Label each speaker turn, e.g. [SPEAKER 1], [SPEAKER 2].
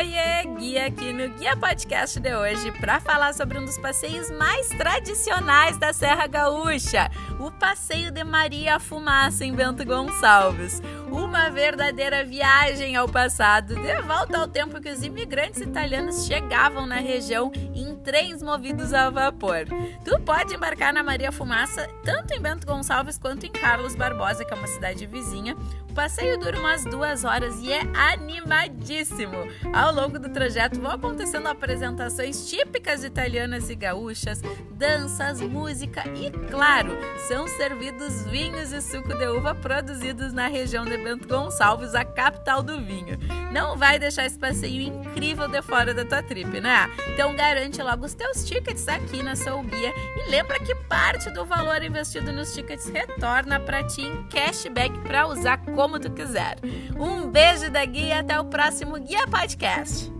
[SPEAKER 1] Guia aqui no Guia Podcast de hoje para falar sobre um dos passeios mais tradicionais da Serra Gaúcha, o Passeio de Maria Fumaça em Bento Gonçalves. Uma verdadeira viagem ao passado, de volta ao tempo que os imigrantes italianos chegavam na região em trens movidos a vapor. Tu pode embarcar na Maria Fumaça tanto em Bento Gonçalves quanto em Carlos Barbosa, que é uma cidade vizinha. O passeio dura umas duas horas e é animadíssimo. Ao longo do trajeto vão acontecendo apresentações típicas italianas e gaúchas, danças, música e, claro, são servidos vinhos e suco de uva produzidos na região de Bento Gonçalves, a capital do vinho. Não vai deixar esse passeio incrível de fora da tua trip, né? Então garante logo os teus tickets aqui na Soul Guia e lembra que parte do valor investido nos tickets retorna para ti em cashback para usar como tu quiser. Um beijo da Guia até o próximo Guia Podcast.